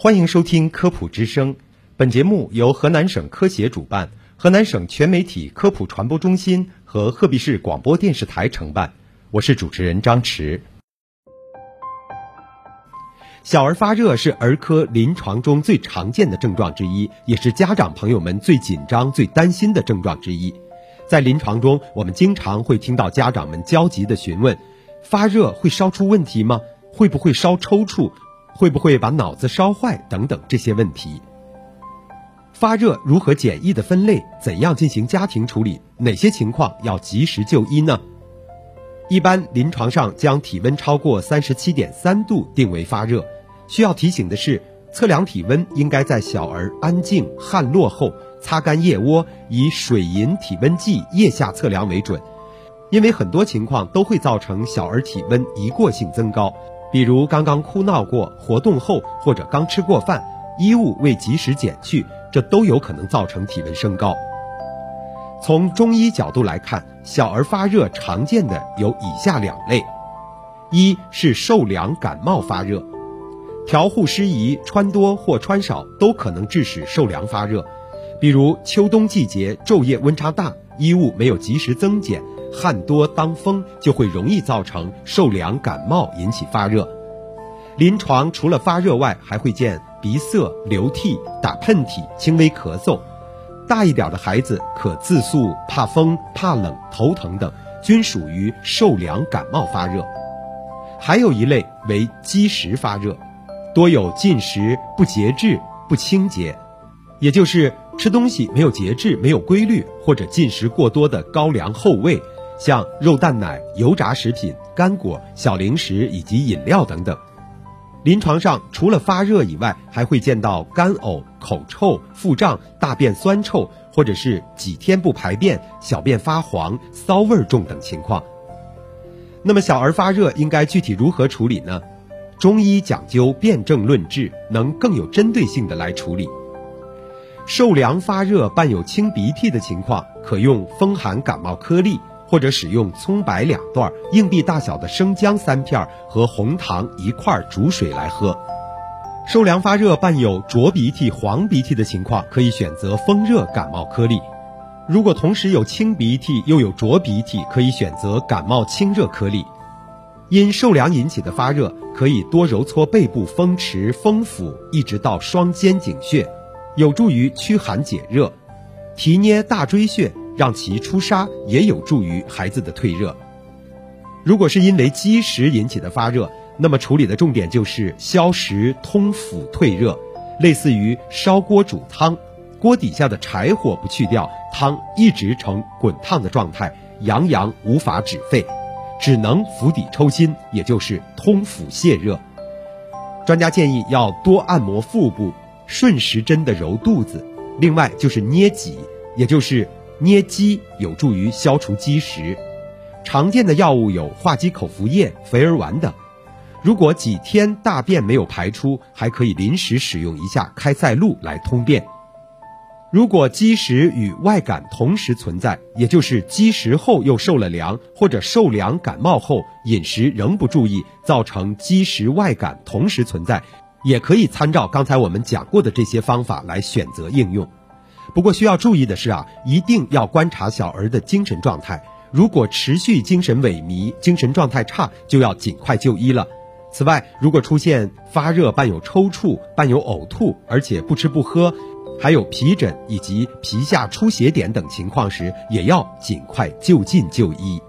欢迎收听科普之声，本节目由河南省科协主办，河南省全媒体科普传播中心和鹤壁市广播电视台承办。我是主持人张弛。小儿发热是儿科临床中最常见的症状之一，也是家长朋友们最紧张、最担心的症状之一。在临床中，我们经常会听到家长们焦急地询问：发热会烧出问题吗？会不会烧抽搐？会不会把脑子烧坏？等等这些问题。发热如何简易的分类？怎样进行家庭处理？哪些情况要及时就医呢？一般临床上将体温超过三十七点三度定为发热。需要提醒的是，测量体温应该在小儿安静、汗落后，擦干腋窝，以水银体温计腋下测量为准。因为很多情况都会造成小儿体温一过性增高，比如刚刚哭闹过、活动后，或者刚吃过饭，衣物未及时减去，这都有可能造成体温升高。从中医角度来看，小儿发热常见的有以下两类：一是受凉感冒发热。调护失宜、穿多或穿少都可能致使受凉发热，比如秋冬季节昼夜温差大，衣物没有及时增减，汗多当风，就会容易造成受凉感冒引起发热。临床除了发热外，还会见鼻塞、流涕、打喷嚏、轻微咳嗽。大一点的孩子可自诉怕风、怕冷、头疼等，均属于受凉感冒发热。还有一类为积食发热。多有进食不节制、不清洁，也就是吃东西没有节制、没有规律，或者进食过多的高粱厚味，像肉蛋奶、油炸食品、干果、小零食以及饮料等等。临床上除了发热以外，还会见到干呕、口臭、腹胀、大便酸臭，或者是几天不排便、小便发黄、骚味重等情况。那么小儿发热应该具体如何处理呢？中医讲究辨证论治，能更有针对性的来处理。受凉发热伴有清鼻涕的情况，可用风寒感冒颗粒，或者使用葱白两段、硬币大小的生姜三片和红糖一块煮水来喝。受凉发热伴有浊鼻涕、黄鼻涕的情况，可以选择风热感冒颗粒。如果同时有清鼻涕又有浊鼻涕，可以选择感冒清热颗粒。因受凉引起的发热，可以多揉搓背部风池、风府，一直到双肩井穴，有助于驱寒解热；提捏大椎穴，让其出痧，也有助于孩子的退热。如果是因为积食引起的发热，那么处理的重点就是消食、通腑、退热，类似于烧锅煮汤，锅底下的柴火不去掉，汤一直呈滚烫的状态，阳阳无法止沸。只能釜底抽薪，也就是通腑泻热。专家建议要多按摩腹部，顺时针的揉肚子。另外就是捏脊，也就是捏肌，有助于消除积食。常见的药物有化积口服液、肥儿丸等。如果几天大便没有排出，还可以临时使用一下开塞露来通便。如果积食与外感同时存在，也就是积食后又受了凉，或者受凉感冒后饮食仍不注意，造成积食外感同时存在，也可以参照刚才我们讲过的这些方法来选择应用。不过需要注意的是啊，一定要观察小儿的精神状态，如果持续精神萎靡、精神状态差，就要尽快就医了。此外，如果出现发热伴有抽搐、伴有呕吐，而且不吃不喝。还有皮疹以及皮下出血点等情况时，也要尽快就近就医。